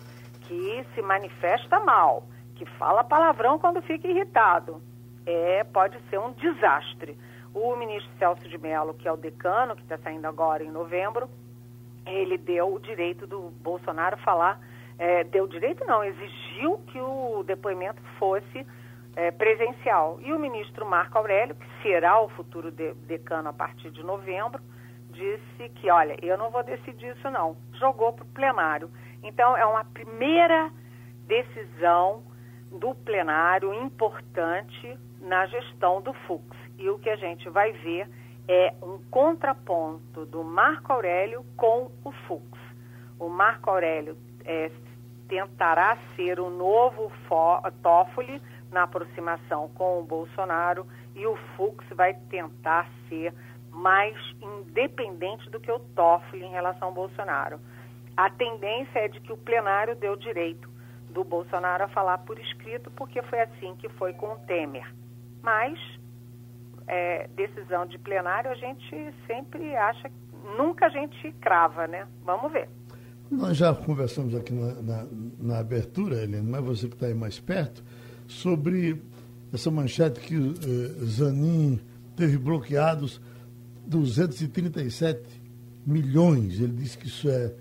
[SPEAKER 9] que se manifesta mal, que fala palavrão quando fica irritado, é pode ser um desastre. O ministro Celso de Mello, que é o decano, que está saindo agora em novembro, ele deu o direito do Bolsonaro falar é, deu direito não, exigiu que o depoimento fosse é, presencial. E o ministro Marco Aurélio, que será o futuro de, decano a partir de novembro, disse que, olha, eu não vou decidir isso não. Jogou para o plenário. Então, é uma primeira decisão do plenário importante na gestão do Fux. E o que a gente vai ver é um contraponto do Marco Aurélio com o Fux. O Marco Aurélio é, tentará ser o novo Toffoli na aproximação com o Bolsonaro e o Fux vai tentar ser mais independente do que o Toffoli em relação ao Bolsonaro. A tendência é de que o plenário deu direito do Bolsonaro a falar por escrito, porque foi assim que foi com o Temer. Mas é, decisão de plenário a gente sempre acha, nunca a gente crava, né? Vamos ver.
[SPEAKER 2] Nós já conversamos aqui na, na, na abertura, Helena, mas você que está aí mais perto, sobre essa manchete que uh, Zanin teve bloqueados 237 milhões. Ele disse que isso é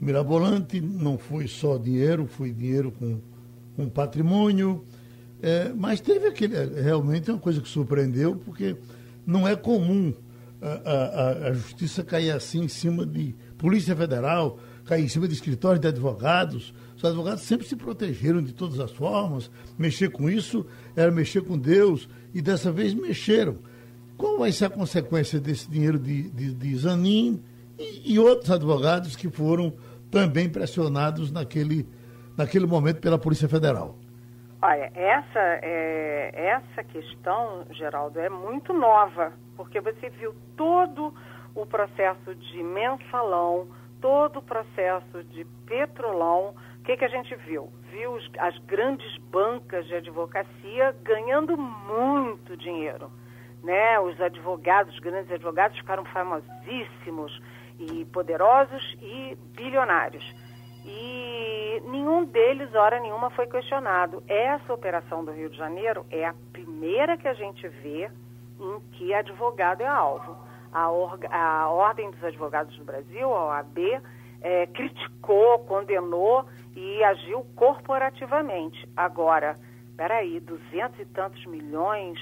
[SPEAKER 2] mirabolante, não foi só dinheiro, foi dinheiro com, com patrimônio. É, mas teve aquele. É, realmente é uma coisa que surpreendeu, porque não é comum a, a, a justiça cair assim em cima de Polícia Federal, cair em cima de escritórios de advogados. Os advogados sempre se protegeram de todas as formas. Mexer com isso era mexer com Deus, e dessa vez mexeram. Qual vai ser a consequência desse dinheiro de, de, de Zanin e, e, outros advogados que foram também pressionados naquele, naquele momento pela Polícia Federal?
[SPEAKER 9] Olha, essa, é, essa questão, Geraldo, é muito nova, porque você viu todo o processo de mensalão, todo o processo de petrolão. O que, que a gente viu? Viu as grandes bancas de advocacia ganhando muito dinheiro né? Os advogados, os grandes advogados ficaram famosíssimos e poderosos e bilionários. E nenhum deles, hora nenhuma, foi questionado. Essa operação do Rio de Janeiro é a primeira que a gente vê em que advogado é alvo. A, orga, a Ordem dos Advogados do Brasil, a OAB, é, criticou, condenou e agiu corporativamente. Agora, peraí, duzentos e tantos milhões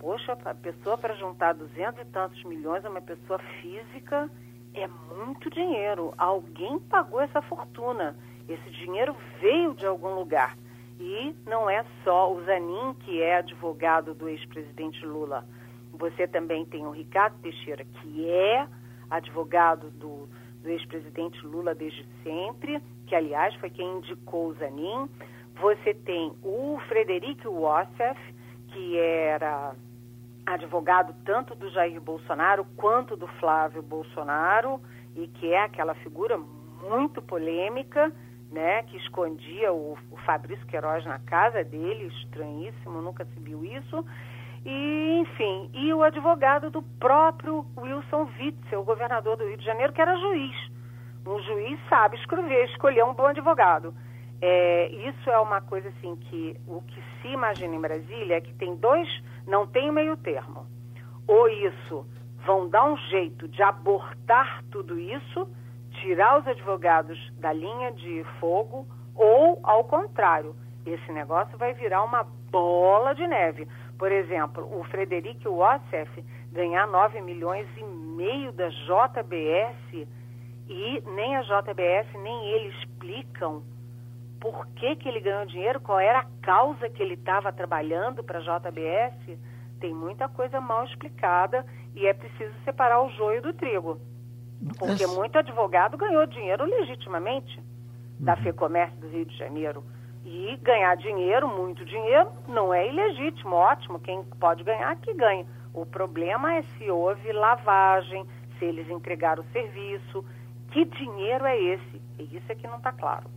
[SPEAKER 9] Poxa, a pessoa para juntar duzentos e tantos milhões, uma pessoa física, é muito dinheiro. Alguém pagou essa fortuna. Esse dinheiro veio de algum lugar. E não é só o Zanin, que é advogado do ex-presidente Lula. Você também tem o Ricardo Teixeira, que é advogado do, do ex-presidente Lula desde sempre, que, aliás, foi quem indicou o Zanin. Você tem o Frederico Wassef, que era advogado tanto do Jair Bolsonaro quanto do Flávio Bolsonaro e que é aquela figura muito polêmica, né, que escondia o, o Fabrício Queiroz na casa dele, estranhíssimo, nunca se viu isso. E, enfim, e o advogado do próprio Wilson Witzel, governador do Rio de Janeiro, que era juiz. Um juiz sabe escrever, escolher um bom advogado. É, isso é uma coisa assim que o que se imagina em Brasília é que tem dois não tem meio termo. Ou isso vão dar um jeito de abortar tudo isso, tirar os advogados da linha de fogo, ou, ao contrário, esse negócio vai virar uma bola de neve. Por exemplo, o Frederico Wassef ganhar 9 milhões e meio da JBS e nem a JBS nem ele explicam por que, que ele ganhou dinheiro, qual era a causa que ele estava trabalhando para a JBS, tem muita coisa mal explicada e é preciso separar o joio do trigo. Porque muito advogado ganhou dinheiro legitimamente uhum. da FEComércio do Rio de Janeiro. E ganhar dinheiro, muito dinheiro, não é ilegítimo, ótimo. Quem pode ganhar, que ganha. O problema é se houve lavagem, se eles entregaram o serviço. Que dinheiro é esse? Isso é que não está claro.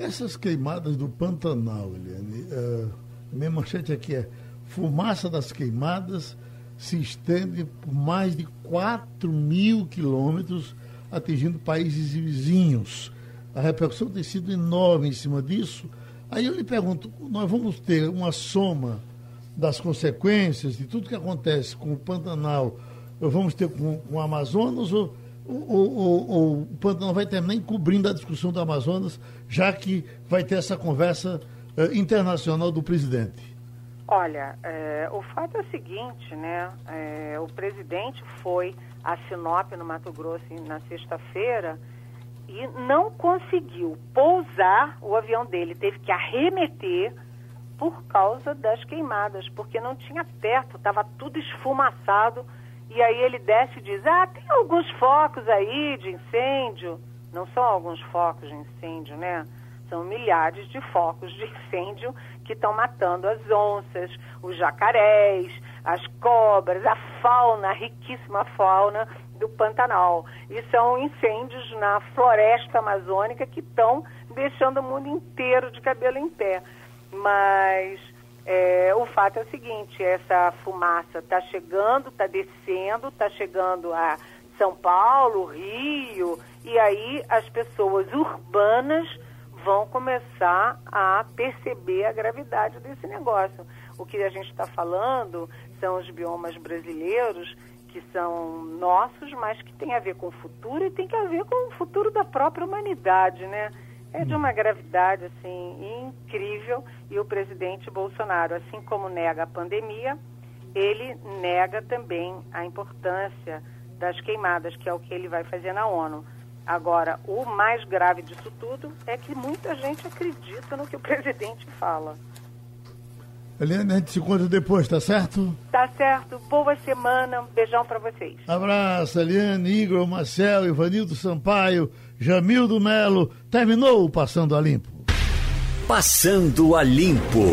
[SPEAKER 2] Essas queimadas do Pantanal, Eliane, uh, minha manchete aqui é fumaça das queimadas se estende por mais de 4 mil quilômetros, atingindo países vizinhos. A repercussão tem sido enorme em cima disso. Aí eu lhe pergunto, nós vamos ter uma soma das consequências de tudo que acontece com o Pantanal, vamos ter com, com o Amazonas, ou o, o, o Pantanal vai terminar encobrindo a discussão do Amazonas, já que vai ter essa conversa uh, internacional do presidente?
[SPEAKER 9] Olha, é, o fato é o seguinte, né? É, o presidente foi a Sinop, no Mato Grosso, na sexta-feira, e não conseguiu pousar o avião dele, teve que arremeter por causa das queimadas, porque não tinha teto, estava tudo esfumaçado. E aí ele desce e diz: Ah, tem alguns focos aí de incêndio. Não são alguns focos de incêndio, né? São milhares de focos de incêndio que estão matando as onças, os jacarés, as cobras, a fauna, a riquíssima fauna do Pantanal. E são incêndios na floresta amazônica que estão deixando o mundo inteiro de cabelo em pé. Mas é, o fato é o seguinte: essa fumaça está chegando, está descendo, está chegando a São Paulo, Rio, e aí as pessoas urbanas vão começar a perceber a gravidade desse negócio. O que a gente está falando são os biomas brasileiros que são nossos, mas que tem a ver com o futuro e tem que a ver com o futuro da própria humanidade, né? É de uma gravidade assim incrível e o presidente Bolsonaro, assim como nega a pandemia, ele nega também a importância das queimadas, que é o que ele vai fazer na ONU. Agora, o mais grave disso tudo é que muita gente acredita no que o presidente fala.
[SPEAKER 2] Eliane, a gente se encontra depois, tá certo?
[SPEAKER 9] Tá certo. Boa semana. Um beijão para vocês.
[SPEAKER 2] Abraço, Eliane, Igor, Marcel, Ivanildo Sampaio, Jamildo Melo. Terminou o Passando a Limpo.
[SPEAKER 1] Passando a Limpo.